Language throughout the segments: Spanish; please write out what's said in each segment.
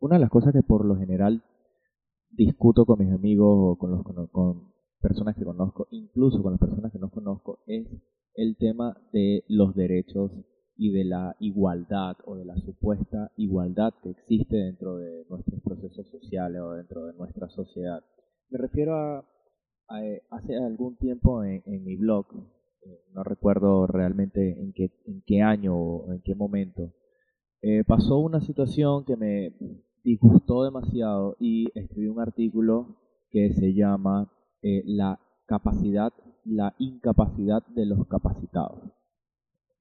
Una de las cosas que por lo general discuto con mis amigos o con, personas que conozco, incluso con las personas que no conozco, es el tema de los derechos y de la igualdad o de la supuesta igualdad que existe dentro de nuestros procesos sociales o dentro de nuestra sociedad. Me refiero a, hace algún tiempo en, mi blog, eh, no recuerdo realmente en qué, en qué año o en qué momento, eh, pasó una situación que me disgustó demasiado y escribí un artículo que se llama eh, La capacidad, la incapacidad de los capacitados.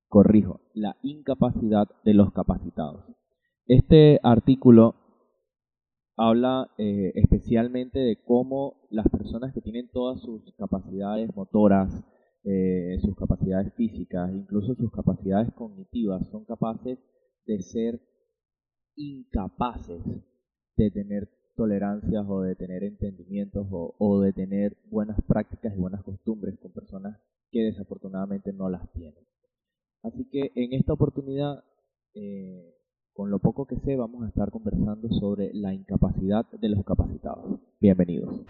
Corrijo, la incapacidad de los capacitados. Este artículo habla eh, especialmente de cómo las personas que tienen todas sus capacidades motoras, eh, sus capacidades físicas, incluso sus capacidades cognitivas, son capaces de ser incapaces de tener tolerancias o de tener entendimientos o, de tener buenas prácticas y buenas costumbres con personas que desafortunadamente no las tienen. Así que en esta oportunidad, eh, con lo poco que sé, vamos a estar conversando sobre la incapacidad de los capacitados. Bienvenidos.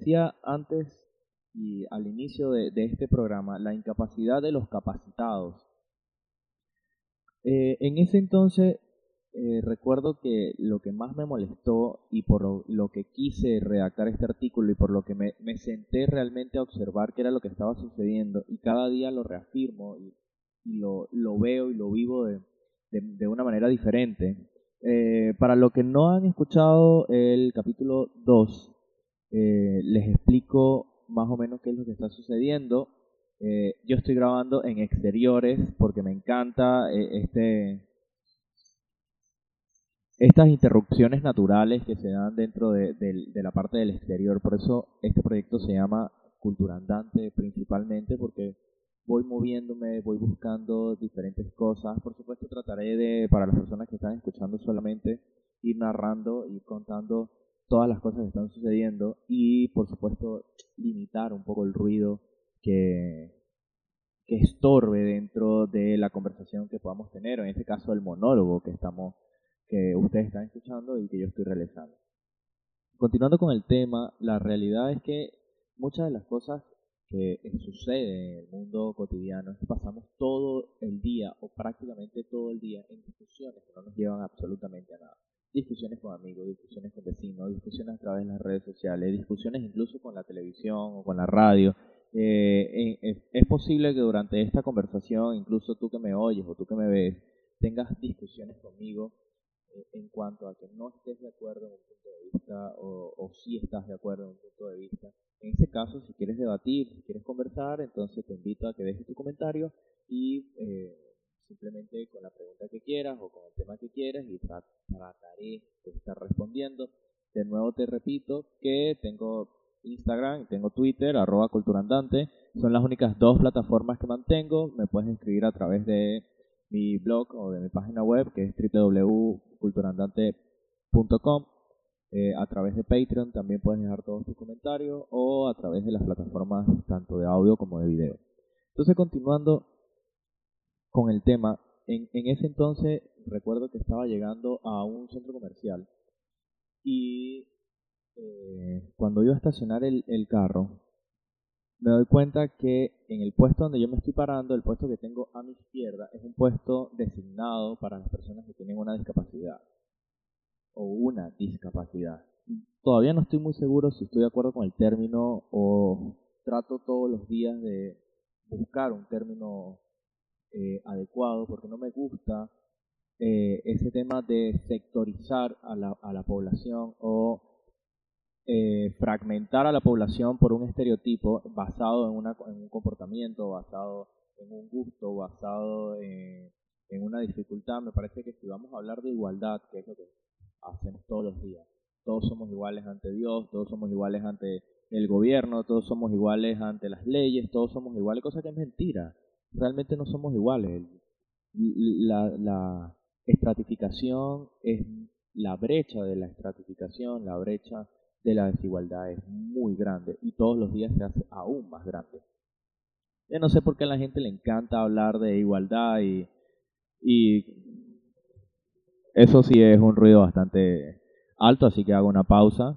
Decía antes y al inicio de, este programa, la incapacidad de los capacitados. Eh, en ese entonces eh, recuerdo que lo que más me molestó y por lo, que quise redactar este artículo y por lo que me, senté realmente a observar qué era lo que estaba sucediendo y cada día lo reafirmo y, lo, veo y lo vivo de, de una manera diferente, eh, para los que no han escuchado el capítulo 2, eh, les explico más o menos qué es lo que está sucediendo. Eh, yo estoy grabando en exteriores porque me encanta este estas interrupciones naturales que se dan dentro de, de, la parte del exterior. Por eso este proyecto se llama Cultura Andante principalmente porque voy moviéndome, voy buscando diferentes cosas. Por supuesto, trataré de, para las personas que están escuchando solamente, ir narrando, ir contando todas las cosas que están sucediendo y, por supuesto, limitar un poco el ruido que, que estorbe dentro de la conversación que podamos tener, en este caso el monólogo que estamos que ustedes están escuchando y que yo estoy realizando. Continuando con el tema, la realidad es que muchas de las cosas que sucede en el mundo cotidiano pasamos todo el día o prácticamente todo el día en discusiones que no nos llevan absolutamente a nada. Discusiones con amigos, discusiones con vecinos, discusiones a través de las redes sociales, discusiones incluso con la televisión o con la radio. Eh, es posible que durante esta conversación, incluso tú que me oyes o tú que me ves, tengas discusiones conmigo eh, en cuanto a que no estés de acuerdo en un punto de vista o, sí estás de acuerdo en un punto de vista. En ese caso, si quieres debatir, si quieres conversar, entonces te invito a que dejes tu comentario y eh, simplemente con la pregunta que quieras o con el tema que quieras y trataré de estar respondiendo. De nuevo te repito que tengo Instagram tengo Twitter, arroba culturandante. Son las únicas dos plataformas que mantengo. Me puedes escribir a través de mi blog o de mi página web que es www.culturandante.com. Eh, a través de Patreon también puedes dejar todos tus comentarios o a través de las plataformas tanto de audio como de video. Entonces continuando con el tema, en, ese entonces recuerdo que estaba llegando a un centro comercial y eh, cuando iba a estacionar el, el carro me doy cuenta que en el puesto donde yo me estoy parando, el puesto que tengo a mi izquierda, es un puesto designado para las personas que tienen una discapacidad o una discapacidad. Todavía no estoy muy seguro si estoy de acuerdo con el término o trato todos los días de buscar un término eh, adecuado porque no me gusta eh, ese tema de sectorizar a la, a la población o eh, fragmentar a la población por un estereotipo basado en, una, en un comportamiento, basado en un gusto, basado en, en una dificultad, me parece que si vamos a hablar de igualdad, que es lo que hacemos todos los días, todos somos iguales ante Dios, todos somos iguales ante el gobierno, todos somos iguales ante las leyes, todos somos iguales, cosa que es mentira. Realmente no somos iguales. La, la estratificación es la brecha de la estratificación, la brecha de la desigualdad es muy grande y todos los días se hace aún más grande. Yo no sé por qué a la gente le encanta hablar de igualdad y, y eso sí es un ruido bastante alto, así que hago una pausa.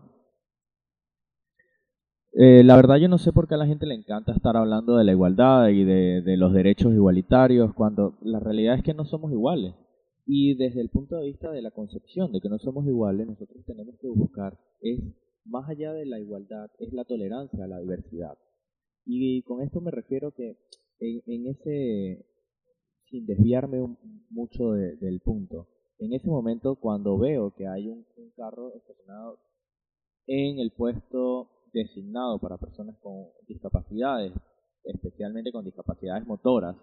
Eh, la verdad yo no sé por qué a la gente le encanta estar hablando de la igualdad y de, de los derechos igualitarios cuando la realidad es que no somos iguales. Y desde el punto de vista de la concepción de que no somos iguales, nosotros tenemos que buscar es más allá de la igualdad, es la tolerancia la diversidad. Y con esto me refiero que en, ese, sin desviarme mucho del punto, en ese momento cuando veo que hay un, carro estacionado en el puesto designado para personas con discapacidades, especialmente con discapacidades motoras,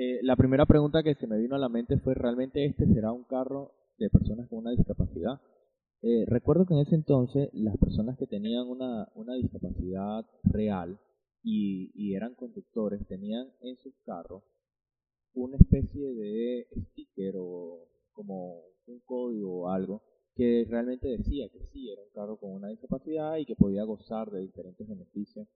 eh, la primera pregunta que se me vino a la mente fue, ¿realmente este será un carro de personas con una discapacidad? Eh, recuerdo que en ese entonces las personas que tenían una, una discapacidad real y, y, eran conductores tenían en sus carros una especie de sticker o como un código o algo que realmente decía que sí era un carro con una discapacidad y que podía gozar de diferentes beneficios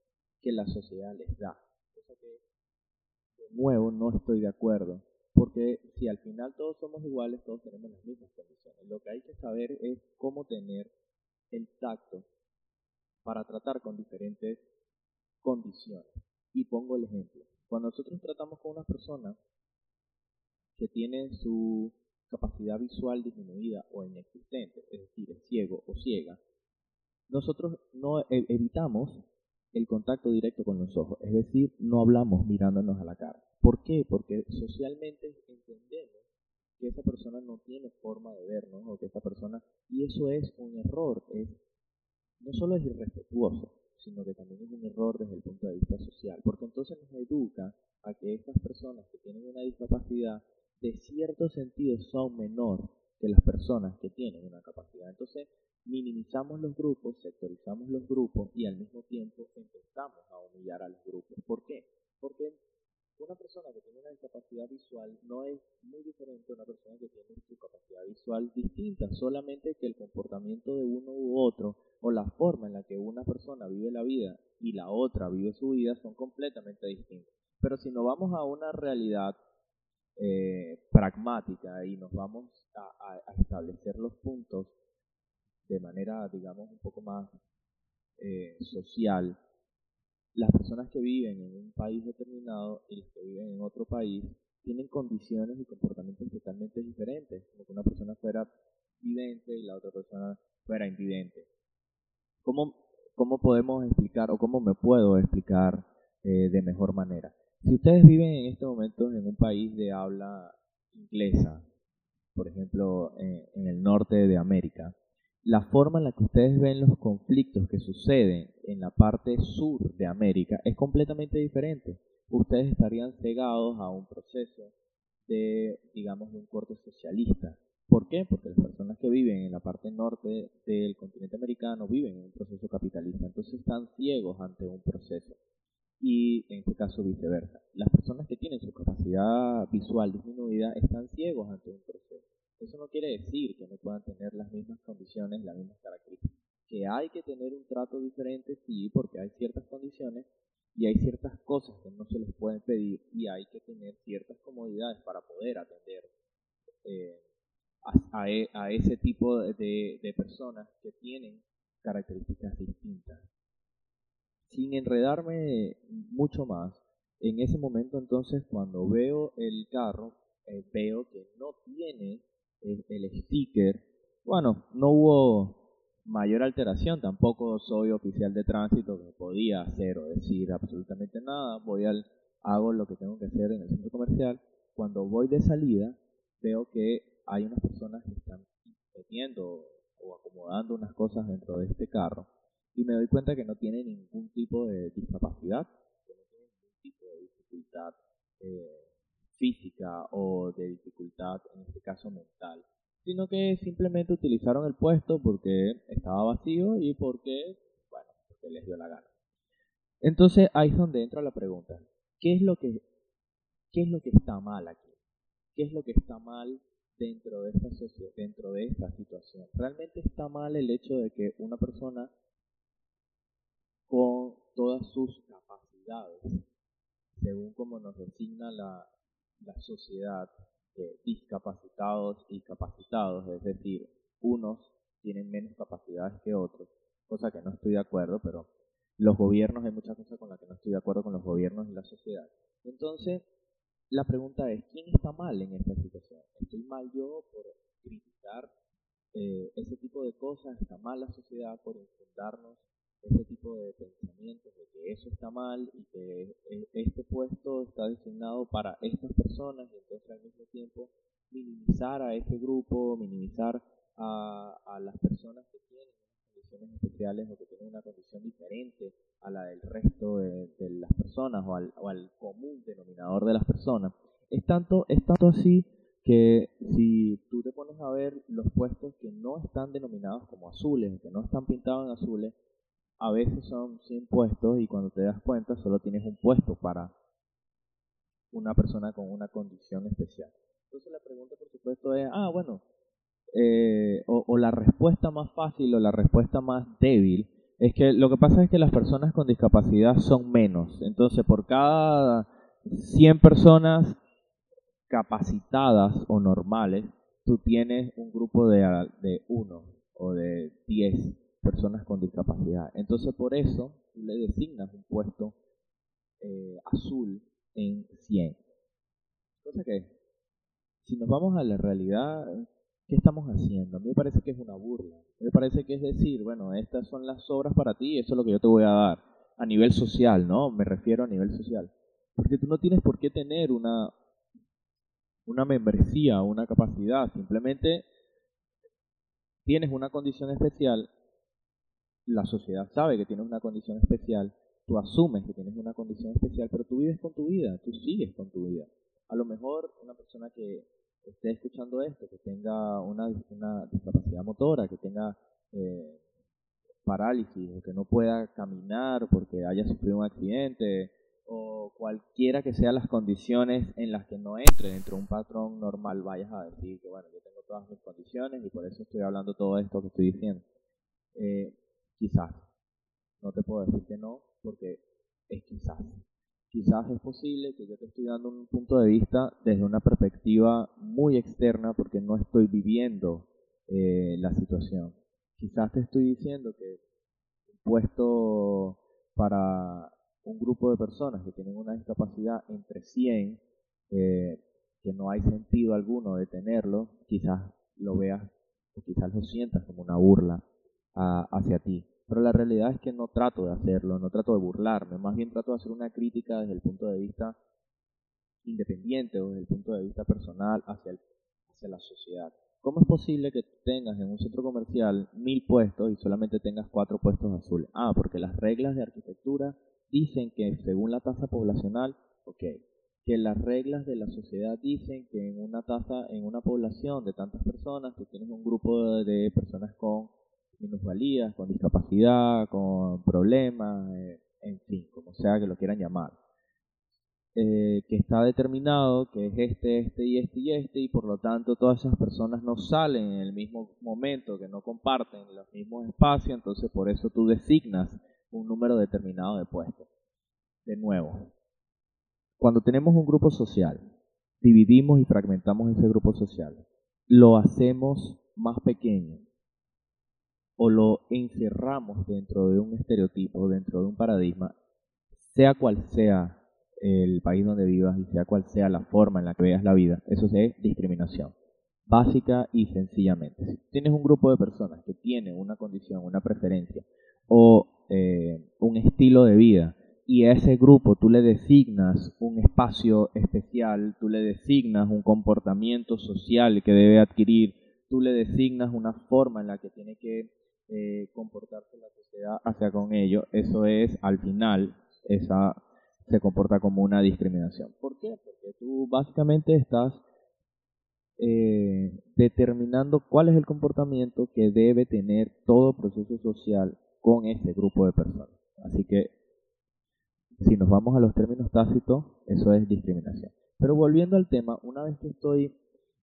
que la sociedad les da. Cosa que de nuevo no estoy de acuerdo porque si al final todos somos iguales, todos tenemos las mismas condiciones. Lo que hay que saber es cómo tener el tacto para tratar con diferentes condiciones. Y pongo el ejemplo. Cuando nosotros tratamos con una persona que tiene su capacidad visual disminuida o inexistente, es decir, es ciego o ciega, nosotros no e-, evitamos el contacto directo con los ojos, es decir, no hablamos mirándonos a la cara. ¿Por qué? Porque socialmente entendemos que esa persona no tiene forma de vernos o que esa persona y eso es un error, es no solo es irrespetuoso, sino que también es un error desde el punto de vista social, porque entonces nos educa a que estas personas que tienen una discapacidad de cierto sentido son menor que las personas que tienen una capacidad. Entonces, minimizamos los grupos, sectorizamos los grupos y al mismo tiempo empezamos a humillar a los grupos. ¿Por qué? Porque una persona que tiene una discapacidad visual no es muy diferente a una persona que tiene su capacidad visual distinta, solamente que el comportamiento de uno u otro o la forma en la que una persona vive la vida y la otra vive su vida son completamente distintos. Pero si nos vamos a una realidad eh, pragmática y nos vamos a, establecer los puntos de manera, digamos, un poco más eh, social, las personas que viven en un país determinado y las que viven en otro país tienen condiciones y comportamientos totalmente diferentes, como que una persona fuera vidente y la otra persona fuera invidente. ¿Cómo, cómo podemos explicar o cómo me puedo explicar eh, de mejor manera? Si ustedes viven en este momento en un país de habla inglesa, por ejemplo en, el norte de América, la forma en la que ustedes ven los conflictos que suceden en la parte sur de América es completamente diferente. Ustedes estarían cegados a un proceso de, digamos, de un corte socialista. ¿Por qué? Porque las personas que viven en la parte norte del continente americano viven en un proceso capitalista, entonces están ciegos ante un proceso y en este caso viceversa. Las personas que tienen su capacidad visual disminuida están ciegos ante un proceso. Eso no quiere decir que no puedan tener las mismas condiciones, las mismas características. Que hay que tener un trato diferente, sí, porque hay ciertas condiciones y hay ciertas cosas que no se les pueden pedir y hay que tener ciertas comodidades para poder atender eh, a, e, a, ese tipo de personas que tienen características distintas sin enredarme mucho más, en ese momento entonces cuando veo el carro, eh, veo que no tiene el, sticker. Bueno, no hubo mayor alteración, tampoco soy oficial de tránsito que podía hacer o decir absolutamente nada. Voy al, hago lo que tengo que hacer en el centro comercial. Cuando voy de salida, veo que hay unas personas que están metiendo o acomodando unas cosas dentro de este carro y me doy cuenta que no tiene ningún tipo de discapacidad, que no tiene ningún tipo de dificultad eh, física o de dificultad, en este caso mental, sino que simplemente utilizaron el puesto porque estaba vacío y porque, bueno, porque les dio la gana. Entonces ahí es donde entra la pregunta, ¿qué es lo que, qué es lo que está mal aquí? ¿Qué es lo que está mal dentro de esta dentro de esta situación? ¿Realmente está mal el hecho de que una persona todas sus capacidades, según como nos designa la, la sociedad, de discapacitados y capacitados, es decir, unos tienen menos capacidades que otros, cosa que no estoy de acuerdo, pero los gobiernos, hay muchas cosas con las que no estoy de acuerdo con los gobiernos y la sociedad. Entonces, la pregunta es, ¿quién está mal en esta situación? ¿Estoy mal yo por criticar eh, ese tipo de cosas? ¿Está mal la sociedad por infundarnos ese tipo de pensamientos de que eso está mal y que e, este puesto está designado para estas personas y entonces al mismo tiempo minimizar a ese grupo, minimizar a, a las personas que tienen condiciones especiales o que tienen una condición diferente a la del resto de, las personas o al, o al, común denominador de las personas. Es tanto, es tanto así que si tú te pones a ver los puestos que no están denominados como azules, que no están pintados en azules, a veces son 100 puestos y cuando te das cuenta solo tienes un puesto para una persona con una condición especial. Entonces la pregunta por supuesto es, ah, bueno, eh, o, la respuesta más fácil o la respuesta más débil es que lo que pasa es que las personas con discapacidad son menos. Entonces por cada 100 personas capacitadas o normales, tú tienes un grupo de, de uno o de 10 personas con discapacidad. Entonces por eso le designas un puesto eh, azul en 100. Cosa que, si nos vamos a la realidad, ¿qué estamos haciendo? A mí me parece que es una burla. Me parece que es decir, bueno, estas son las obras para ti, eso es lo que yo te voy a dar. A nivel social, ¿no? Me refiero a nivel social. Porque tú no tienes por qué tener una, una membresía, una capacidad. Simplemente tienes una condición especial la sociedad sabe que tienes una condición especial, tú asumes que tienes una condición especial, pero tú vives con tu vida, tú sigues con tu vida. A lo mejor una persona que esté escuchando esto, que tenga una, discapacidad motora, que tenga eh, parálisis o que no pueda caminar porque haya sufrido un accidente o cualquiera que sean las condiciones en las que no entre dentro de un patrón normal, vayas a decir que bueno, yo tengo todas mis condiciones y por eso estoy hablando todo esto que estoy diciendo. Eh, Quizás. No te puedo decir que no, porque es quizás. Quizás es posible que yo te estoy dando un punto de vista desde una perspectiva muy externa porque no estoy viviendo eh, la situación. Quizás te estoy diciendo que un puesto para un grupo de personas que tienen una discapacidad entre 100, eh, que no hay sentido alguno de tenerlo, quizás lo veas o quizás lo sientas como una burla hacia ti. Pero la realidad es que no trato de hacerlo, no trato de burlarme, más bien trato de hacer una crítica desde el punto de vista independiente o desde el punto de vista personal hacia, hacia la sociedad. ¿Cómo es posible que tengas en un centro comercial mil puestos y solamente tengas cuatro puestos azules? Ah, porque las reglas de arquitectura dicen que según la tasa poblacional, ok, que las reglas de la sociedad dicen que en una tasa, en una población de tantas personas, tú tienes un grupo de personas con minusvalías, con discapacidad, con problemas, eh, en fin, como sea que lo quieran llamar. Eh, que está determinado que es este, este y este y este, y por lo tanto todas esas personas no salen en el mismo momento, que no comparten los mismos espacios, entonces por eso tú designas un número determinado de puestos. De nuevo, cuando tenemos un grupo social, dividimos y fragmentamos ese grupo social, lo hacemos más pequeño, o lo encerramos dentro de un estereotipo, dentro de un paradigma, sea cual sea el país donde vivas y sea cual sea la forma en la que veas la vida, eso es discriminación. Básica y sencillamente. Si tienes un grupo de personas que tienen una condición, una preferencia o eh, un estilo de vida y a ese grupo tú le designas un espacio especial, tú le designas un comportamiento social que debe adquirir, tú le designas una forma en la que tiene que eh, comportarse la sociedad hacia con ello, eso es al final, esa se comporta como una discriminación. ¿Por qué? Porque tú básicamente estás eh, determinando cuál es el comportamiento que debe tener todo proceso social con ese grupo de personas. Así que, si nos vamos a los términos tácitos, eso es discriminación. Pero volviendo al tema, una vez que estoy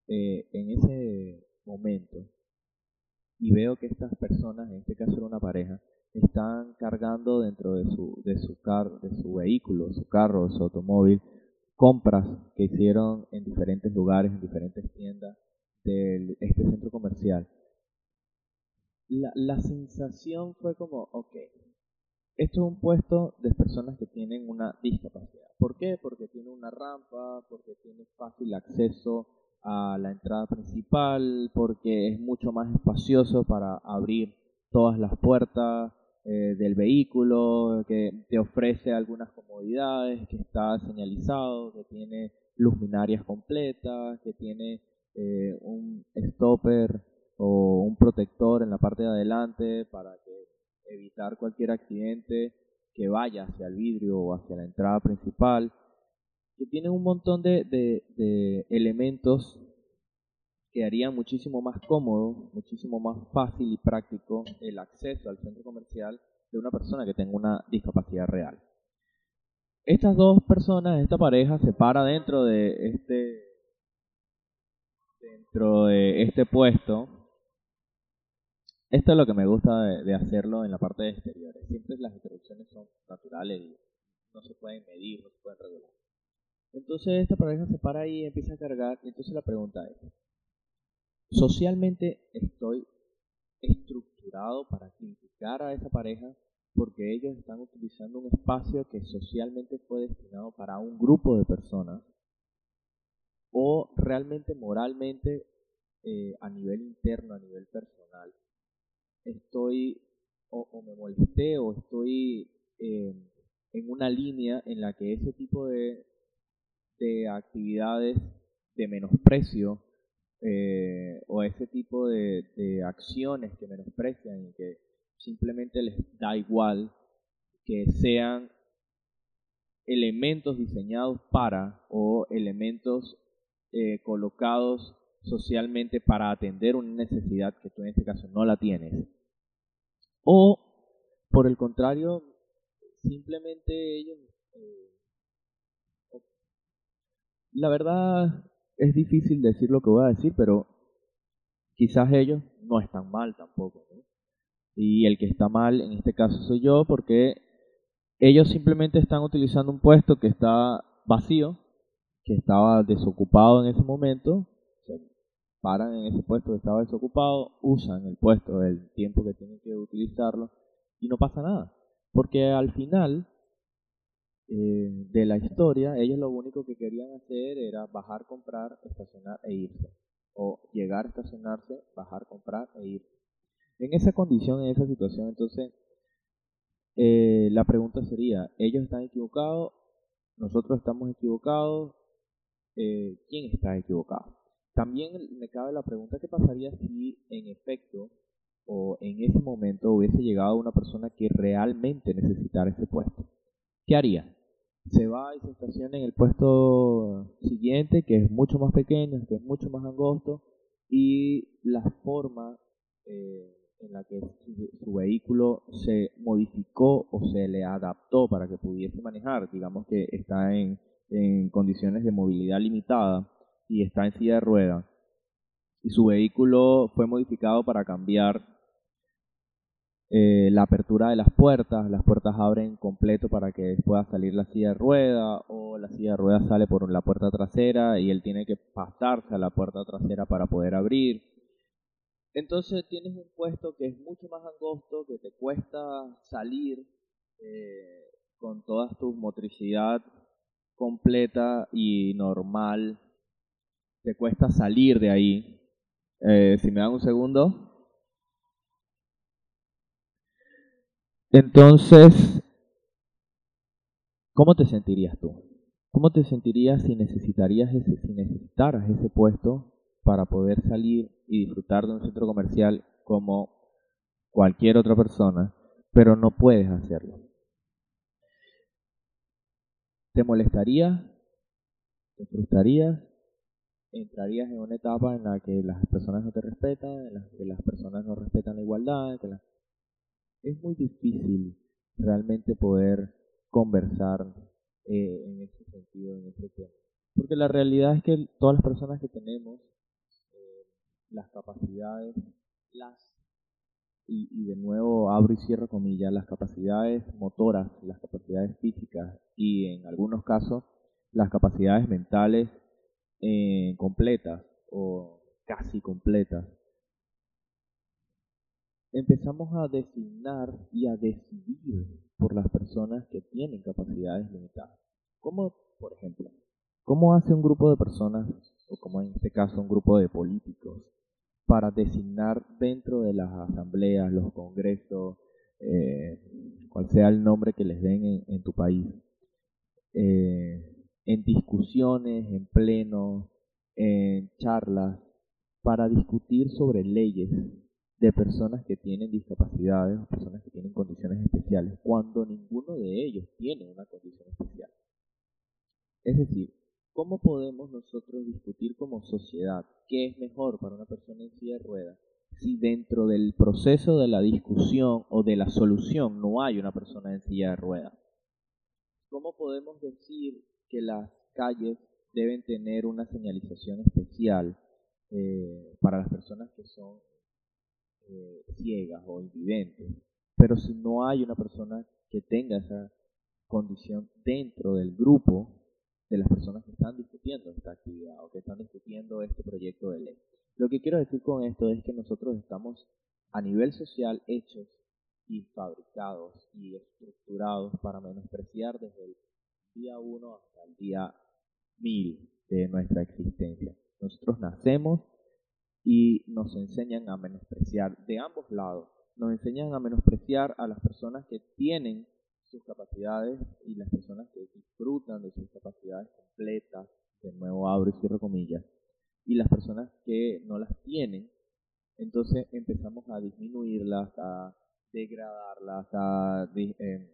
eh, en ese momento y veo que estas personas, en este caso era una pareja, están cargando dentro de su, de su, de su vehículo, su carro, su automóvil, compras que hicieron en diferentes lugares, en diferentes tiendas de este centro comercial. La, la sensación fue como, ok, esto es un puesto de personas que tienen una discapacidad. ¿Por qué? Porque tiene una rampa, porque tiene fácil acceso a la entrada principal, porque es mucho más espacioso para abrir todas las puertas, eh, del vehículo, que te ofrece algunas comodidades, que está señalizado, que tiene luminarias completas, que tiene eh, un stopper o un protector en la parte de adelante para evitar cualquier accidente que vaya hacia el vidrio o hacia la entrada principal, que tiene un montón de, elementos que haría muchísimo más cómodo, muchísimo más fácil y práctico el acceso al centro comercial de una persona que tenga una discapacidad real. Estas dos personas, esta pareja, se para dentro de este dentro de este puesto. Esto es lo que me gusta de, hacerlo en la parte de exteriores. Siempre las interrupciones son naturales y no se pueden medir, no se pueden regular. Entonces esta pareja se para ahí y empieza a cargar. Y entonces la pregunta es, Socialmente estoy estructurado para criticar a esa pareja porque ellos están utilizando un espacio que socialmente fue destinado para un grupo de personas o realmente moralmente eh, a nivel interno, a nivel personal, estoy o, me molesté o estoy eh, en una línea en la que ese tipo de, de actividades de menosprecio eh, o ese tipo de, acciones que menosprecian y que simplemente les da igual que sean elementos diseñados para o elementos eh, colocados socialmente para atender una necesidad que tú en este caso no la tienes. O, por el contrario, simplemente ellos... Eh, la verdad, es difícil decir lo que voy a decir, pero quizás ellos no están mal tampoco. Y el que está mal en este caso soy yo porque ellos simplemente están utilizando un puesto que está vacío, que estaba desocupado en ese momento, se paran en ese puesto que estaba desocupado, usan el puesto el tiempo que tienen que utilizarlo y no pasa nada. Porque al final eh, de la historia, ellos lo único que querían hacer era bajar, comprar, estacionar e irse. O llegar estacionarse, bajar, comprar e irse. En esa condición, en esa situación, entonces, eh, la pregunta sería, ¿ellos están equivocados? ¿Nosotros estamos equivocados? Eh, ¿Quién está equivocado? También me cabe la pregunta, ¿qué pasaría si en efecto o en ese momento hubiese llegado una persona que realmente necesitara ese puesto? ¿Qué haría? Se va y se estaciona en el puesto siguiente, que es mucho más pequeño, que es mucho más angosto, y la forma eh, en la que su, vehículo se modificó o se le adaptó para que pudiese manejar, digamos que está en, en condiciones de movilidad limitada y está en silla de ruedas, y su vehículo fue modificado para cambiar eh, la apertura de las puertas, las puertas abren completo para que pueda salir la silla de rueda o la silla de rueda sale por la puerta trasera y él tiene que pasarse a la puerta trasera para poder abrir. Entonces tienes un puesto que es mucho más angosto, que te cuesta salir eh, con toda tu motricidad completa y normal. Te cuesta salir de ahí. Eh, si me dan un segundo. Entonces, ¿cómo te sentirías tú? ¿Cómo te sentirías si necesitarías ese, si necesitaras ese puesto para poder salir y disfrutar de un centro comercial como cualquier otra persona, pero no puedes hacerlo. ¿Te molestaría? ¿Te frustraría? ¿Entrarías en una etapa en la que las personas no te respetan, en la que las personas no respetan la igualdad? Es muy difícil realmente poder conversar eh, en ese sentido, en ese tema. Porque la realidad es que todas las personas que tenemos eh, las capacidades, las y, de nuevo abro y cierro comillas, las capacidades motoras, las capacidades físicas y en algunos casos las capacidades mentales eh, completas o casi completas, empezamos a designar y a decidir por las personas que tienen capacidades limitadas. Como, por ejemplo, cómo hace un grupo de personas, o como en este caso un grupo de políticos, para designar dentro de las asambleas, los congresos, eh, cual sea el nombre que les den en, tu país, eh, en discusiones, en plenos, en charlas, para discutir sobre leyes de personas que tienen discapacidades o personas que tienen condiciones especiales, cuando ninguno de ellos tiene una condición especial. Es decir, ¿cómo podemos nosotros discutir como sociedad qué es mejor para una persona en silla de ruedas si dentro del proceso de la discusión o de la solución no hay una persona en silla de ruedas? ¿Cómo podemos decir que las calles deben tener una señalización especial eh, para las personas que son eh, ciegas o invidentes. Pero si no hay una persona que tenga esa condición dentro del grupo de las personas que están discutiendo esta actividad o que están discutiendo este proyecto de ley. Lo que quiero decir con esto es que nosotros estamos a nivel social hechos y fabricados y estructurados para menospreciar desde el día 1 hasta el día 1000 de nuestra existencia. Nosotros nacemos y nos enseñan a menospreciar de ambos lados. Nos enseñan a menospreciar a las personas que tienen sus capacidades y las personas que disfrutan de sus capacidades completas, de nuevo abro y cierro comillas, y las personas que no las tienen, entonces empezamos a disminuirlas, a degradarlas, a eh,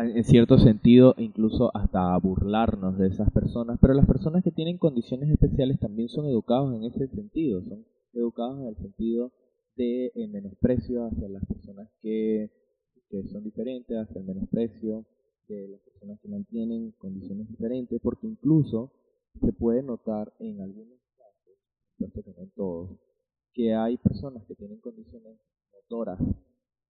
en cierto sentido incluso hasta burlarnos de esas personas, pero las personas que tienen condiciones especiales también son educados en ese sentido, son educados en el sentido de menosprecio hacia las personas que, que son diferentes, hacia el menosprecio de las personas que no tienen condiciones diferentes, porque incluso se puede notar en algunos casos, puesto que no en todos, que hay personas que tienen condiciones motoras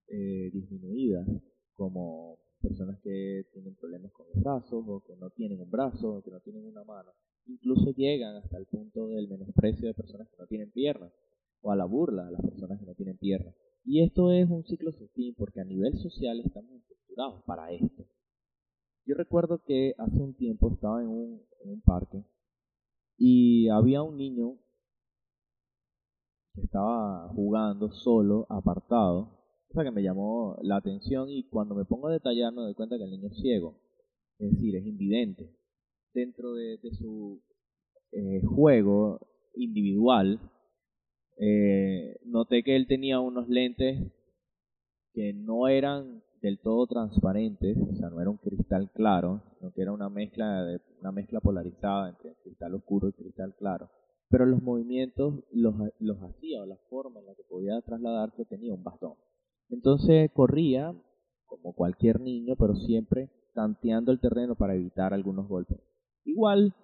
eh, disminuidas, como personas que tienen problemas con los brazos o que no tienen un brazo o que no tienen una mano. Incluso llegan hasta el punto del menosprecio de personas que no tienen piernas o a la burla de las personas que no tienen piernas. Y esto es un ciclo sin fin porque a nivel social estamos estructurados para esto. Yo recuerdo que hace un tiempo estaba en un, en un parque y había un niño que estaba jugando solo, apartado, cosa que me llamó la atención y cuando me pongo a detallar me doy cuenta que el niño es ciego, es decir, es invidente. Dentro de, su eh, juego individual, eh, noté que él tenía unos lentes que no eran del todo transparentes, o sea, no era un cristal claro, sino que era una mezcla, de, una mezcla polarizada entre cristal oscuro y cristal claro. Pero los movimientos los, los hacía, o la forma en la que podía trasladarse tenía un bastón. Entonces corría, como cualquier niño, pero siempre tanteando el terreno para evitar algunos golpes. Igual,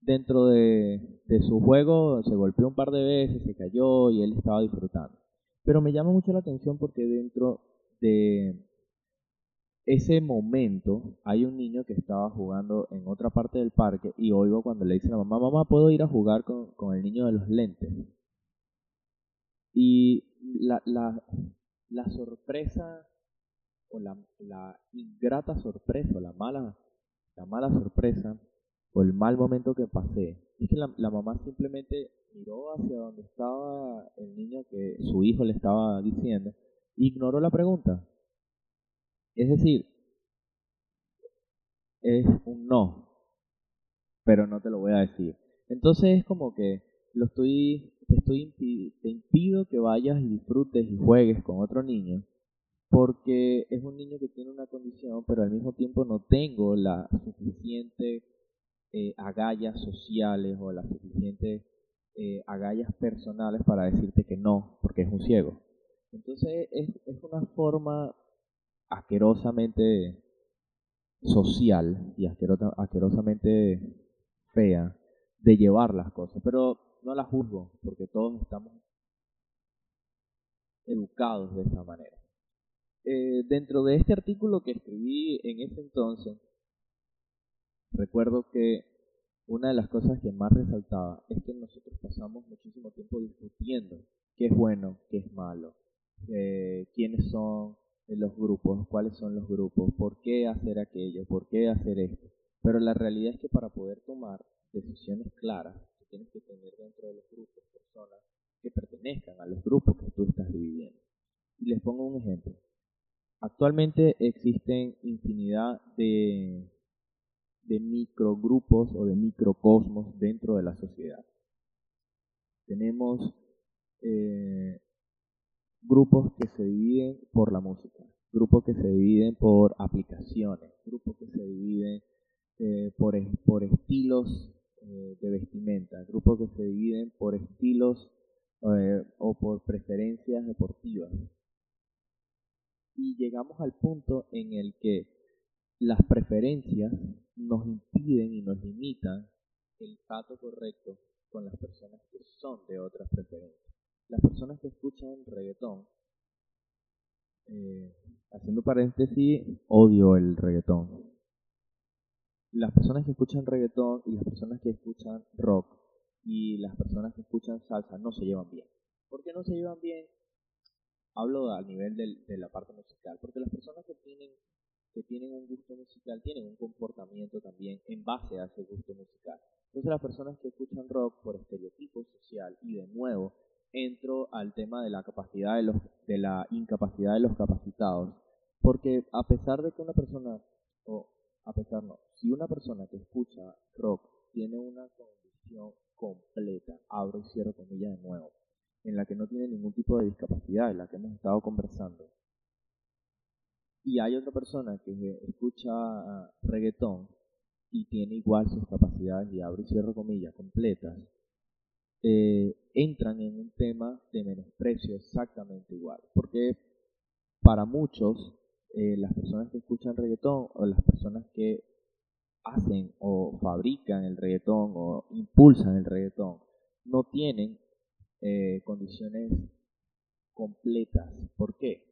dentro de, su juego, se golpeó un par de veces, se cayó y él estaba disfrutando. Pero me llama mucho la atención porque dentro de ese momento hay un niño que estaba jugando en otra parte del parque y oigo cuando le dice a la mamá, mamá, ¿puedo ir a jugar con, con el niño de los lentes? Y la, la, la sorpresa o la, ingrata sorpresa o la mala, la mala sorpresa o el mal momento que pasé es que la, la mamá simplemente miró hacia donde estaba el niño que su hijo le estaba diciendo ignoró la pregunta. Es decir, es un no, pero no te lo voy a decir. Entonces es como que lo estoy, te, estoy te impido que vayas y disfrutes y juegues con otro niño porque es un niño que tiene una condición, pero al mismo tiempo no tengo la suficiente eh, agallas sociales o las suficientes eh, agallas personales para decirte que no, porque es un ciego. Entonces es, una forma asquerosamente social y asquerosamente fea de llevar las cosas, pero no la juzgo porque todos estamos educados de esa manera. Eh, dentro de este artículo que escribí en ese entonces, recuerdo que una de las cosas que más resaltaba es que nosotros pasamos muchísimo tiempo discutiendo qué es bueno, qué es malo, eh, quiénes son los grupos, cuáles son los grupos, por qué hacer aquello, por qué hacer esto. Pero la realidad es que para poder tomar decisiones claras, tienes que tener dentro de los grupos personas que pertenezcan a los grupos que tú estás dividiendo. Y les pongo un ejemplo. Actualmente existen infinidad de, de microgrupos o de microcosmos dentro de la sociedad. Tenemos eh, grupos que se dividen por la música, grupos que se dividen por aplicaciones, grupos que se dividen eh, por, por estilos eh, de vestimenta, grupos que se dividen por estilos o por preferencias deportivas y llegamos al punto en el que las preferencias nos impiden y nos limitan el trato correcto con las personas que son de otras preferencias. Las personas que escuchan reggaetón, eh, haciendo paréntesis, odio el reggaetón. Las personas que escuchan reggaetón y las personas que escuchan rock y las personas que escuchan salsa no se llevan bien. ¿Por qué no se llevan bien? hablo a nivel de la parte musical, porque las personas que tienen que tienen un gusto musical tienen un comportamiento también en base a ese gusto musical. Entonces las personas que escuchan rock por estereotipo social y de nuevo entro al tema de la capacidad de los de la incapacidad de los capacitados, porque a pesar de que una persona o a pesar no, si una persona que escucha rock tiene una condición completa, abro y cierro comillas de nuevo, en la que no tiene ningún tipo de discapacidad, en la que hemos estado conversando. Y hay otra persona que escucha reggaetón y tiene igual sus capacidades, y abro y cierro comillas, completas, eh, entran en un tema de menosprecio exactamente igual. Porque para muchos, eh, las personas que escuchan reggaetón o las personas que hacen o fabrican el reggaetón o impulsan el reggaetón no tienen eh, condiciones completas. ¿Por qué?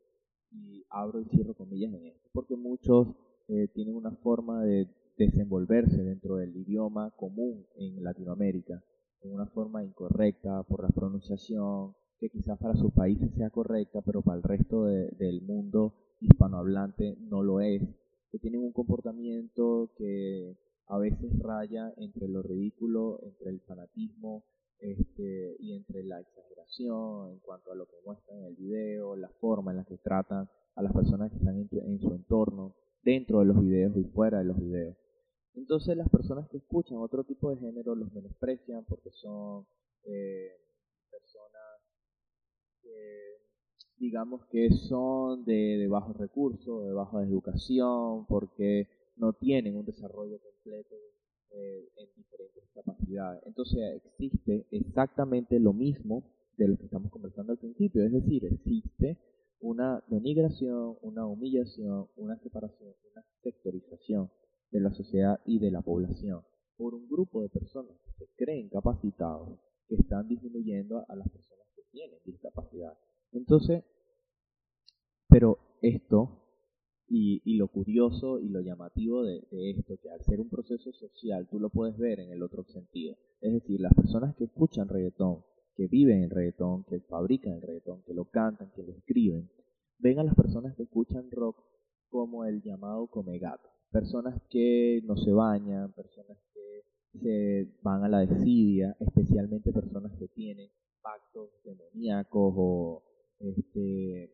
Y abro y cierro comillas en esto. Porque muchos eh, tienen una forma de desenvolverse dentro del idioma común en Latinoamérica, en una forma incorrecta por la pronunciación, que quizás para sus países sea correcta, pero para el resto del mundo hispanohablante no lo es, que tienen un comportamiento que a veces raya entre lo ridículo, entre el fanatismo, este, y entre la exageración en cuanto a lo que muestran en el video, la forma en la que tratan a las personas que están en, su entorno, dentro de los videos y fuera de los videos. Entonces las personas que escuchan otro tipo de género los menosprecian porque son eh, digamos que son de, de bajos recursos, de baja educación, porque no tienen un desarrollo completo eh, en diferentes capacidades. Entonces existe exactamente lo mismo de lo que estamos conversando al principio, es decir, existe una denigración, una humillación, una separación, una sectorización de la sociedad y de la población por un grupo de personas que se creen capacitados que están disminuyendo a las personas que tienen discapacidad. Entonces, pero esto y, lo curioso y lo llamativo de, esto, que al ser un proceso social, tú lo puedes ver en el otro sentido. Es decir, las personas que escuchan reggaetón, que viven en reggaetón, que fabrican el reggaetón, que lo cantan, que lo escriben, ven a las personas que escuchan rock como el llamado comegato. Personas que no se bañan, personas que se van a la desidia, especialmente personas que tienen pactos demoníacos o este,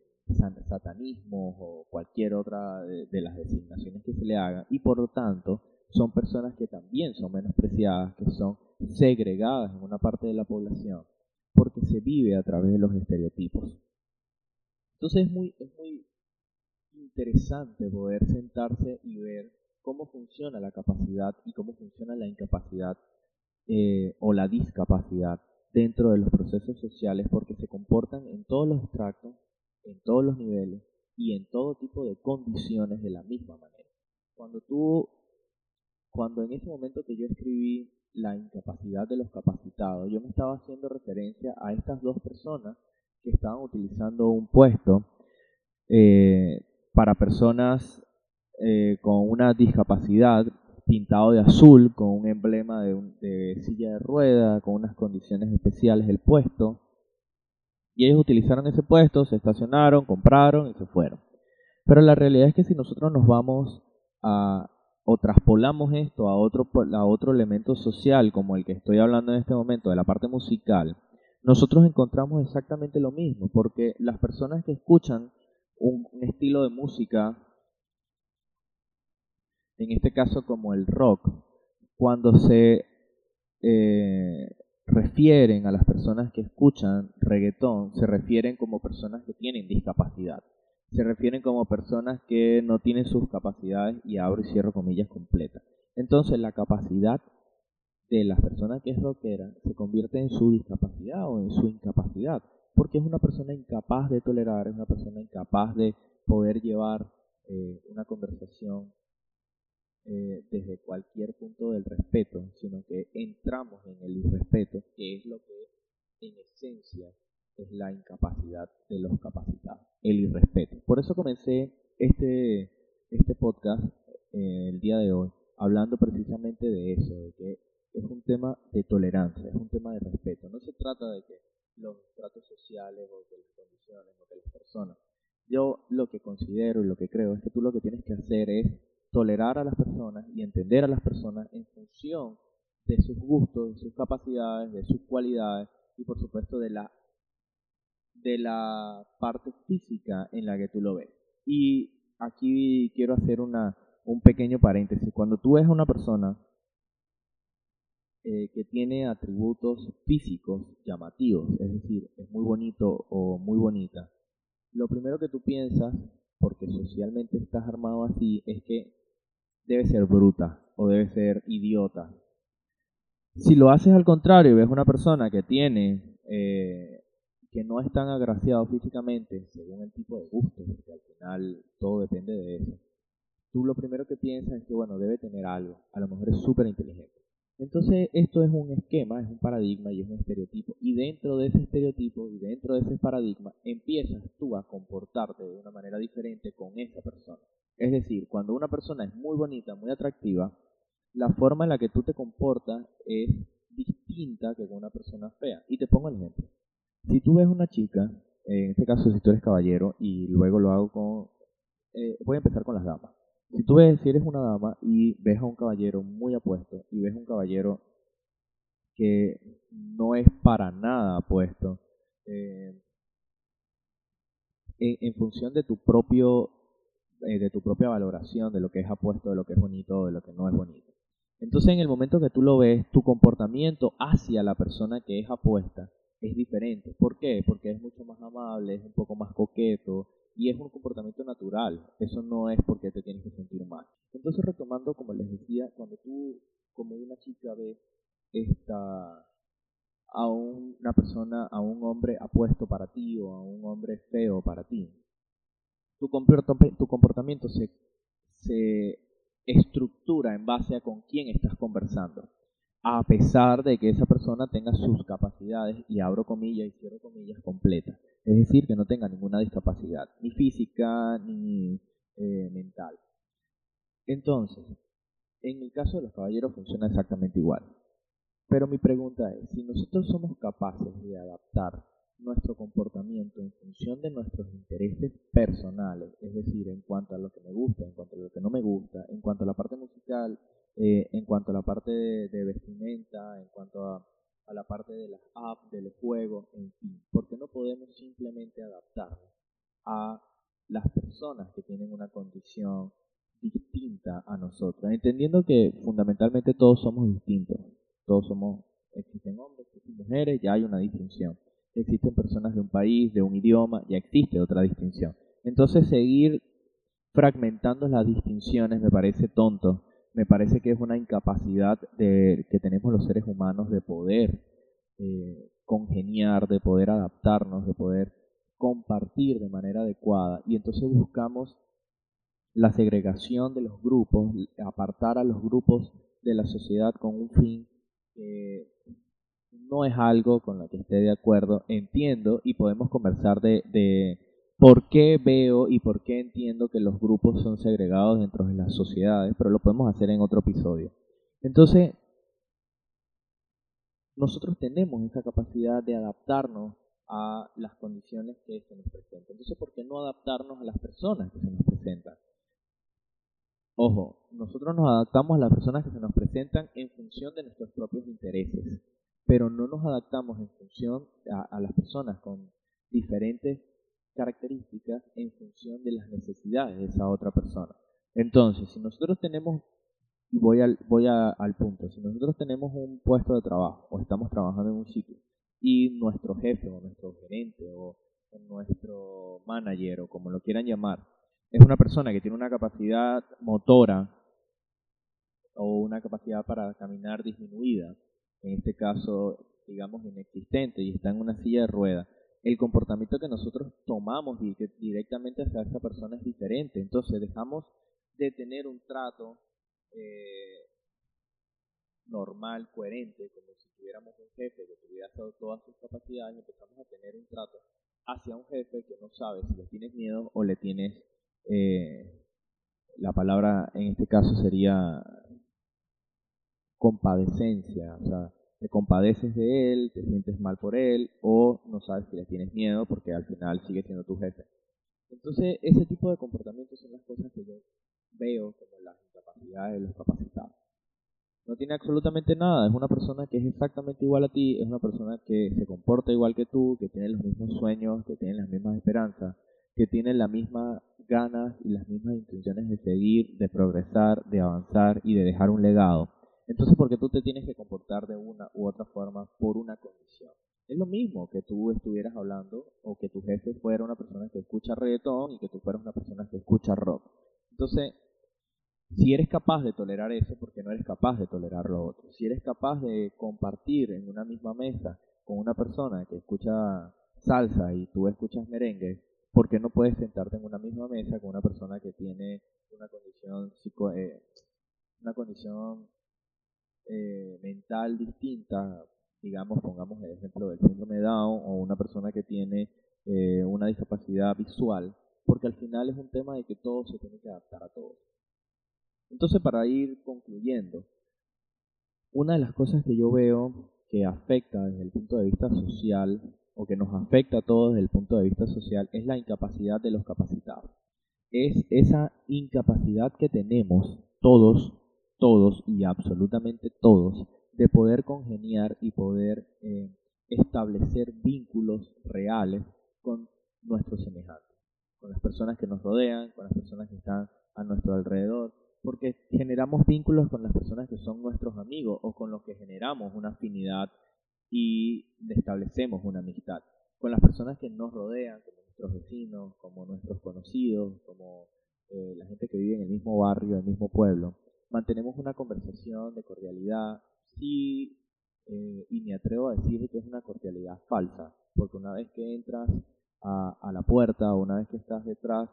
satanismo o cualquier otra de, las designaciones que se le haga y por lo tanto son personas que también son menospreciadas, que son segregadas en una parte de la población, porque se vive a través de los estereotipos. Entonces es muy, es muy interesante poder sentarse y ver cómo funciona la capacidad y cómo funciona la incapacidad eh, o la discapacidad dentro de los procesos sociales porque se comportan en todos los extractos, en todos los niveles y en todo tipo de condiciones de la misma manera. Cuando tú, cuando en ese momento que yo escribí la incapacidad de los capacitados, yo me estaba haciendo referencia a estas dos personas que estaban utilizando un puesto eh, para personas eh, con una discapacidad pintado de azul, con un emblema de, de silla de rueda, con unas condiciones especiales del puesto. Y ellos utilizaron ese puesto, se estacionaron, compraron y se fueron. Pero la realidad es que si nosotros nos vamos a o traspolamos esto a otro, a otro elemento social como el que estoy hablando en este momento, de la parte musical, nosotros encontramos exactamente lo mismo, porque las personas que escuchan un, estilo de música, en este caso como el rock, cuando se eh, refieren a las personas que escuchan reggaetón, se refieren como personas que tienen discapacidad. Se refieren como personas que no tienen sus capacidades y abro y cierro comillas completas. Entonces la capacidad de las personas que es rockera se convierte en su discapacidad o en su incapacidad, porque es una persona incapaz de tolerar, es una persona incapaz de poder llevar eh, una conversación eh, desde cualquier punto del respeto, sino que entramos en el irrespeto, que es lo que en esencia es la incapacidad de los capacitados, el irrespeto. Por eso comencé este, este podcast eh, el día de hoy, hablando precisamente de eso, de que es un tema de tolerancia, es un tema de respeto. No se trata de que los tratos sociales o de las condiciones o de las personas. Yo lo que considero y lo que creo es que tú lo que tienes que hacer es tolerar a las personas y entender a las personas en función de sus gustos, de sus capacidades, de sus cualidades y por supuesto de la de la parte física en la que tú lo ves. Y aquí quiero hacer una, un pequeño paréntesis. Cuando tú ves una persona eh, que tiene atributos físicos llamativos, es decir, es muy bonito o muy bonita, lo primero que tú piensas, porque socialmente estás armado así, es que debe ser bruta o debe ser idiota. Si lo haces al contrario y ves una persona que tiene, eh, que no es tan agraciado físicamente, según el tipo de gusto, porque al final todo depende de eso, tú lo primero que piensas es que, bueno, debe tener algo, a lo mejor es súper inteligente. Entonces esto es un esquema, es un paradigma y es un estereotipo. Y dentro de ese estereotipo y dentro de ese paradigma empiezas tú a comportarte de una manera diferente con esa persona. Es decir, cuando una persona es muy bonita, muy atractiva, la forma en la que tú te comportas es distinta que con una persona fea. Y te pongo el ejemplo. Si tú ves una chica, en este caso si tú eres caballero, y luego lo hago con... Eh, voy a empezar con las damas. Si tú ves, si eres una dama y ves a un caballero muy apuesto y ves a un caballero que no es para nada apuesto, eh, en, función de tu propio eh, de tu propia valoración de lo que es apuesto, de lo que es bonito, de lo que no es bonito. Entonces en el momento que tú lo ves, tu comportamiento hacia la persona que es apuesta es diferente. ¿Por qué? Porque es mucho más amable, es un poco más coqueto y es un comportamiento natural. Eso no es porque te tienes que sentir mal. Entonces retomando, como les decía, cuando tú como una chica ves esta a una persona, a un hombre apuesto para ti o a un hombre feo para ti, tu, tu comportamiento se, se estructura en base a con quién estás conversando. A pesar de que esa persona tenga sus capacidades, y abro comillas y cierro comillas, completas. Es decir, que no tenga ninguna discapacidad, ni física ni eh, mental. Entonces, en el caso de los caballeros funciona exactamente igual. Pero mi pregunta es, si nosotros somos capaces de adaptar nuestro comportamiento en función de nuestros intereses personales, es decir, en cuanto a lo que me gusta, en cuanto a lo que no me gusta, en cuanto a la parte musical, eh, en cuanto a la parte de, vestimenta, en cuanto a, la parte de las apps, de los juegos, en fin, porque no podemos simplemente adaptarnos a las personas que tienen una condición distinta a nosotros, entendiendo que fundamentalmente todos somos distintos, todos somos, existen hombres, existen mujeres, ya hay una distinción, existen personas de un país, de un idioma, ya existe otra distinción. Entonces seguir fragmentando las distinciones me parece tonto, me parece que es una incapacidad de, que tenemos los seres humanos de poder eh, congeniar, de poder adaptarnos, de poder compartir de manera adecuada. Y entonces buscamos la segregación de los grupos, apartar a los grupos de la sociedad con un fin que no es algo con lo que esté de acuerdo, entiendo y podemos conversar de, de por qué veo y por qué entiendo que los grupos son segregados dentro de las sociedades, pero lo podemos hacer en otro episodio. Entonces, nosotros tenemos esa capacidad de adaptarnos a las condiciones que se nos presentan. Entonces, ¿por qué no adaptarnos a las personas que se nos presentan? Ojo, nosotros nos adaptamos a las personas que se nos presentan en función de nuestros propios intereses, pero no nos adaptamos en función a, las personas con diferentes características en función de las necesidades de esa otra persona. Entonces, si nosotros tenemos, y voy al, voy al punto, si nosotros tenemos un puesto de trabajo o estamos trabajando en un sitio y nuestro jefe o nuestro gerente o nuestro manager o como lo quieran llamar, es una persona que tiene una capacidad motora o una capacidad para caminar disminuida, en este caso, digamos, inexistente, y está en una silla de ruedas, el comportamiento que nosotros tomamos directamente hacia esa persona es diferente. Entonces dejamos de tener un trato eh, normal, coherente, como si tuviéramos un jefe que tuviera todas sus capacidades, y empezamos a tener un trato hacia un jefe que no sabe si le tienes miedo o le tienes eh, la palabra en este caso sería compadecencia, o sea, te compadeces de él, te sientes mal por él, o no sabes si le tienes miedo porque al final sigue siendo tu jefe. Entonces, ese tipo de comportamientos son las cosas que yo veo como las incapacidades de los capacitados. No tiene absolutamente nada, es una persona que es exactamente igual a ti, es una persona que se comporta igual que tú, que tiene los mismos sueños, que tiene las mismas esperanzas, que tiene las mismas ganas y las mismas intenciones de seguir, de progresar, de avanzar y de dejar un legado. Entonces, ¿por qué tú te tienes que comportar de una u otra forma por una condición? Es lo mismo que tú estuvieras hablando o que tu jefe fuera una persona que escucha reggaetón y que tú fueras una persona que escucha rock. Entonces, si eres capaz de tolerar eso, ¿por qué no eres capaz de tolerar lo otro? Si eres capaz de compartir en una misma mesa con una persona que escucha salsa y tú escuchas merengue, ¿por qué no puedes sentarte en una misma mesa con una persona que tiene una condición psico, eh, una condición eh, mental distinta, digamos, pongamos el ejemplo del síndrome Down o una persona que tiene eh, una discapacidad visual, porque al final es un tema de que todo se tiene que adaptar a todos. Entonces, para ir concluyendo, una de las cosas que yo veo que afecta desde el punto de vista social o que nos afecta a todos desde el punto de vista social es la incapacidad de los capacitados. Es esa incapacidad que tenemos todos, todos y absolutamente todos de poder congeniar y poder eh, establecer vínculos reales con nuestros semejantes, con las personas que nos rodean, con las personas que están a nuestro alrededor, porque generamos vínculos con las personas que son nuestros amigos o con los que generamos una afinidad y establecemos una amistad con las personas que nos rodean, como nuestros vecinos, como nuestros conocidos, como eh, la gente que vive en el mismo barrio, el mismo pueblo. Mantenemos una conversación de cordialidad, sí, eh, y me atrevo a decir que es una cordialidad falsa, porque una vez que entras a, a la puerta una vez que estás detrás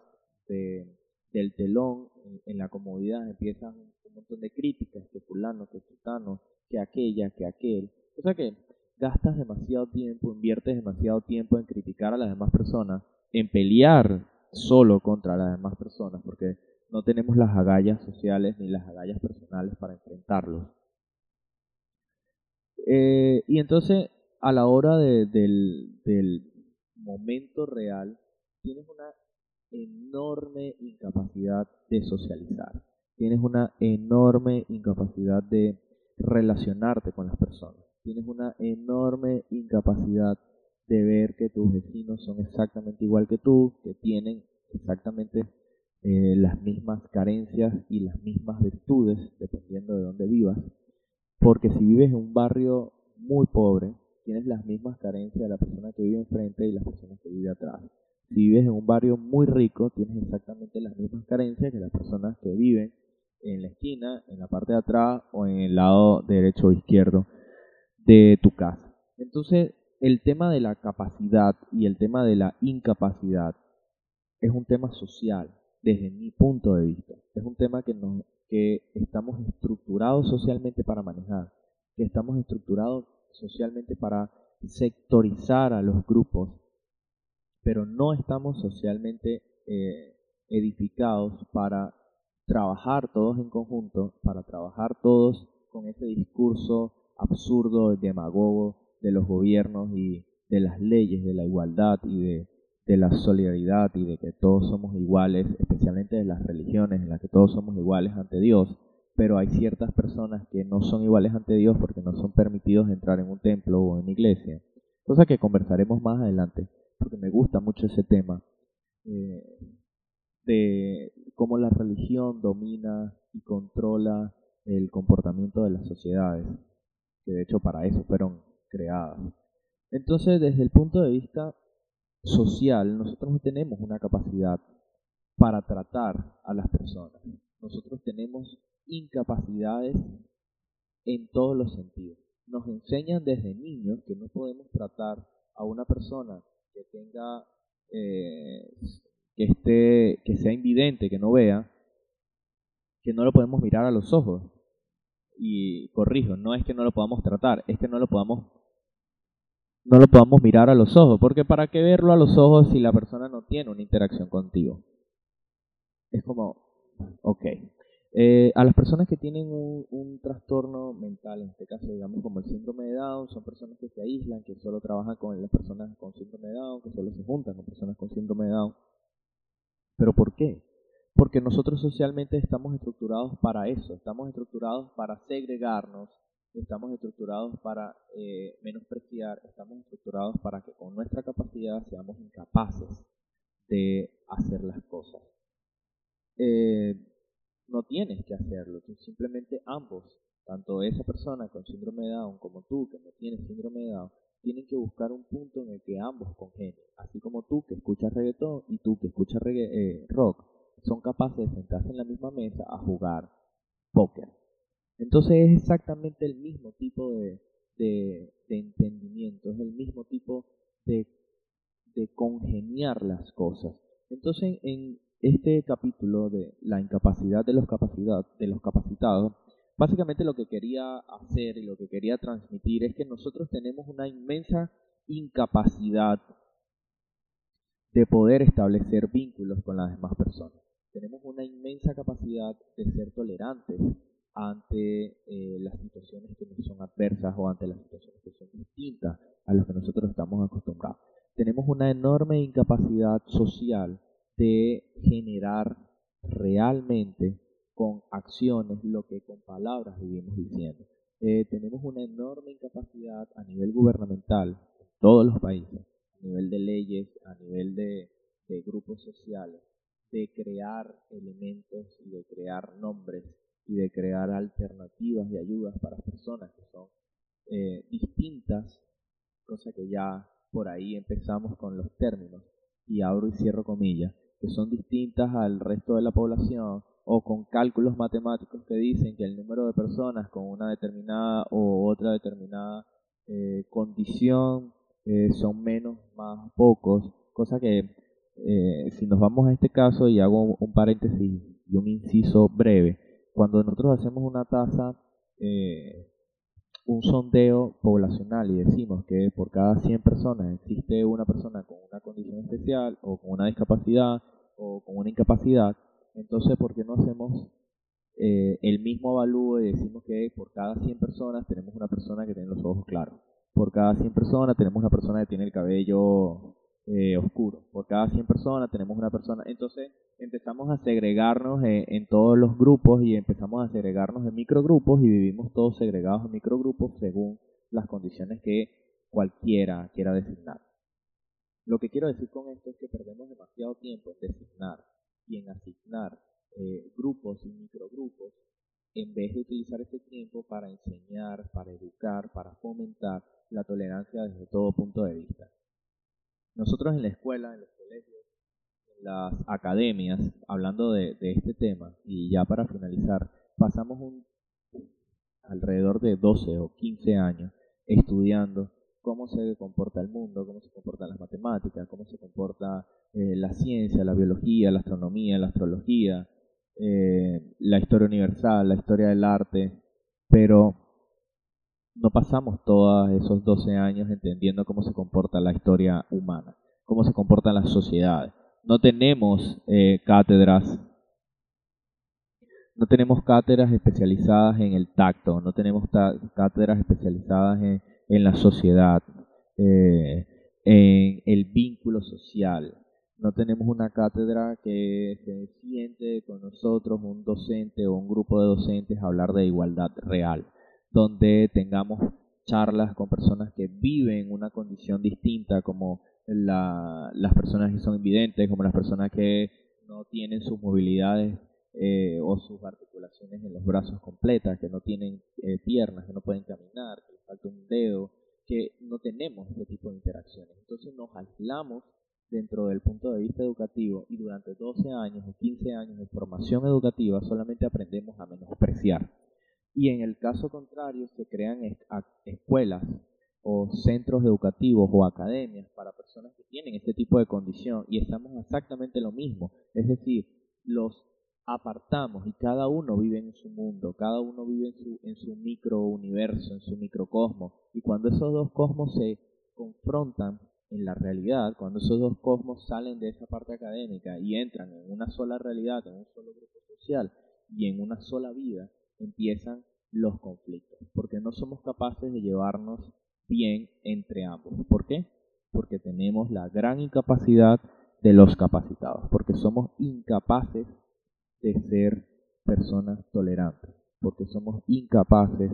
de, del telón, en, la comodidad, empiezan un montón de críticas, que fulano, que tutano, que aquella, que aquel. O sea que gastas demasiado tiempo, inviertes demasiado tiempo en criticar a las demás personas, en pelear solo contra las demás personas, porque no tenemos las agallas sociales ni las agallas personales para enfrentarlos. Eh, y entonces, a la hora del, del momento real, tienes una enorme incapacidad de socializar. Tienes una enorme incapacidad de relacionarte con las personas tienes una enorme incapacidad de ver que tus vecinos son exactamente igual que tú, que tienen exactamente eh, las mismas carencias y las mismas virtudes, dependiendo de dónde vivas, porque si vives en un barrio muy pobre, tienes las mismas carencias de la persona que vive enfrente y las personas que vive atrás. Si vives en un barrio muy rico, tienes exactamente las mismas carencias que las personas que viven en la esquina, en la parte de atrás o en el lado derecho o izquierdo de tu casa. Entonces, el tema de la capacidad y el tema de la incapacidad es un tema social, desde mi punto de vista. Es un tema que, nos, que estamos estructurados socialmente para manejar, que estamos estructurados socialmente para sectorizar a los grupos, pero no estamos socialmente eh, edificados para trabajar todos en conjunto, para trabajar todos con ese discurso absurdo, demagogo de los gobiernos y de las leyes de la igualdad y de de la solidaridad y de que todos somos iguales, especialmente de las religiones en las que todos somos iguales ante Dios, pero hay ciertas personas que no son iguales ante Dios porque no son permitidos entrar en un templo o en iglesia, cosa que conversaremos más adelante, porque me gusta mucho ese tema eh, de cómo la religión domina y controla el comportamiento de las sociedades, que de hecho para eso fueron creadas. Entonces, desde el punto de vista social, nosotros no tenemos una capacidad para tratar a las personas. Nosotros tenemos incapacidades en todos los sentidos. Nos enseñan desde niños que no podemos tratar a una persona que tenga, eh, que esté, que sea invidente, que no vea, que no lo podemos mirar a los ojos. Y corrijo, no es que no lo podamos tratar, es que no lo podamos no lo podamos mirar a los ojos, porque para qué verlo a los ojos si la persona no tiene una interacción contigo. Es como, ok. Eh, a las personas que tienen un, trastorno mental, en este caso digamos como el síndrome de Down, son personas que se aíslan, que solo trabajan con las personas con síndrome de Down, que solo se juntan con personas con síndrome de Down. ¿Pero por qué? Porque nosotros socialmente estamos estructurados para eso, estamos estructurados para segregarnos, estamos estructurados para eh, menospreciar, estamos estructurados para que con nuestra capacidad seamos incapaces de hacer las cosas. Eh, no tienes que hacerlo, simplemente ambos, tanto esa persona con síndrome de Down como tú que no tienes síndrome de Down, tienen que buscar un punto en el que ambos congenien, así como tú que escuchas reggaetón y tú que escuchas eh, rock, son capaces de sentarse en la misma mesa a jugar póker entonces es exactamente el mismo tipo de, entendimiento, es el mismo tipo de, congeniar las cosas. Entonces en este capítulo de la incapacidad de los, de los capacitados, básicamente lo que quería hacer y lo que quería transmitir es que nosotros tenemos una inmensa incapacidad de poder establecer vínculos con las demás personas. Tenemos una inmensa capacidad de ser tolerantes, ante eh, las situaciones que nos son adversas o ante las situaciones que son distintas a las que nosotros estamos acostumbrados. Tenemos una enorme incapacidad social de generar realmente con acciones lo que con palabras vivimos diciendo. Eh, tenemos una enorme incapacidad a nivel gubernamental en todos los países, a nivel de leyes, a nivel de grupos sociales, de crear elementos y de crear nombres y de crear alternativas de ayudas para personas que son eh, distintas, cosa que ya por ahí empezamos con los términos, y abro y cierro comillas, que son distintas al resto de la población o con cálculos matemáticos que dicen que el número de personas con una determinada o otra determinada eh, condición eh, son menos más pocos, cosa que si nos vamos a este caso y hago un paréntesis y un inciso breve, cuando nosotros hacemos una tasa, eh, un sondeo poblacional y decimos que por cada 100 personas existe una persona con una condición especial o con una discapacidad o con una incapacidad, entonces ¿por qué no hacemos eh, el mismo avalúo y decimos que por cada 100 personas tenemos una persona que tiene los ojos claros? Por cada 100 personas tenemos una persona que tiene el cabello eh, oscuro. Por cada 100 personas tenemos una persona. Entonces empezamos a segregarnos en, todos los grupos y empezamos a segregarnos en microgrupos y vivimos todos segregados en microgrupos según las condiciones que cualquiera quiera designar. Lo que quiero decir con esto es que perdemos demasiado tiempo en designar y en asignar eh, grupos y microgrupos en vez de utilizar ese tiempo para enseñar, para educar, para fomentar la tolerancia desde todo punto de vista. Nosotros en la escuela, en los colegios, en las academias, hablando de, este tema, y ya para finalizar, pasamos un, alrededor de 12 o 15 años estudiando cómo se comporta el mundo, cómo se comportan las matemáticas, cómo se comporta eh, la ciencia, la biología, la astronomía, la astrología, eh, la historia universal, la historia del arte, pero no pasamos todos esos 12 años entendiendo cómo se comporta la historia humana, cómo se comportan las sociedades. No tenemos eh, cátedras, no tenemos cátedras especializadas en el tacto, no tenemos cátedras especializadas en, la sociedad, eh, en el vínculo social, no tenemos una cátedra que se siente con nosotros, un docente o un grupo de docentes, a hablar de igualdad real, donde tengamos charlas con personas que viven una condición distinta, como las personas que son invidentes, como las personas que no tienen sus movilidades eh, o sus articulaciones en los brazos completas, que no tienen eh, piernas, que no pueden caminar, que les falta un dedo, que no tenemos ese tipo de interacciones. Entonces nos aislamos dentro del punto de vista educativo y durante 12 años o 15 años de formación educativa solamente aprendemos a menospreciar. Y en el caso contrario se crean escuelas o centros educativos o academias para personas que tienen este tipo de condición y estamos exactamente lo mismo. Es decir, los apartamos y cada uno vive en su mundo, cada uno vive en su, en su micro universo, en su microcosmo. Y cuando esos dos cosmos se confrontan, en la realidad, cuando esos dos cosmos salen de esa parte académica y entran en una sola realidad, en un solo grupo social y en una sola vida, empiezan los conflictos, porque no somos capaces de llevarnos bien entre ambos. ¿Por qué? Porque tenemos la gran incapacidad de los capacitados, porque somos incapaces de ser personas tolerantes, porque somos incapaces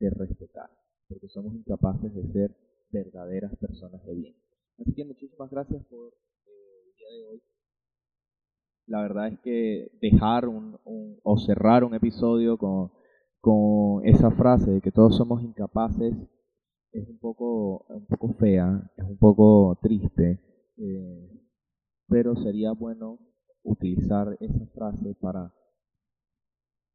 de respetar, porque somos incapaces de ser verdaderas personas de bien. Así que muchísimas gracias por eh, el día de hoy. La verdad es que dejar un, o cerrar un episodio con, con esa frase de que todos somos incapaces es un poco, un poco fea, es un poco triste, eh, pero sería bueno utilizar esa frase para,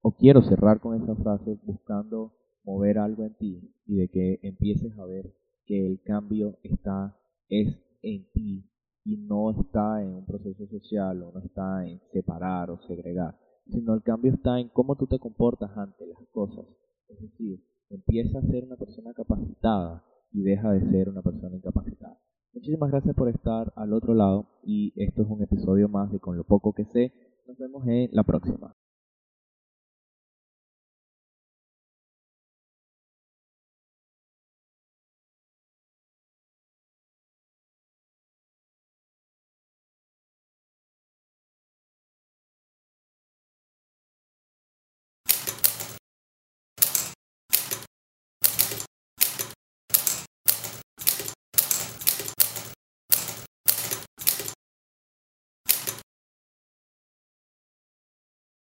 o quiero cerrar con esa frase buscando mover algo en ti y de que empieces a ver que el cambio está es en ti y no está en un proceso social o no está en separar o segregar, sino el cambio está en cómo tú te comportas ante las cosas. Es decir, empieza a ser una persona capacitada y deja de ser una persona incapacitada. Muchísimas gracias por estar al otro lado y esto es un episodio más de Con lo poco que sé. Nos vemos en la próxima.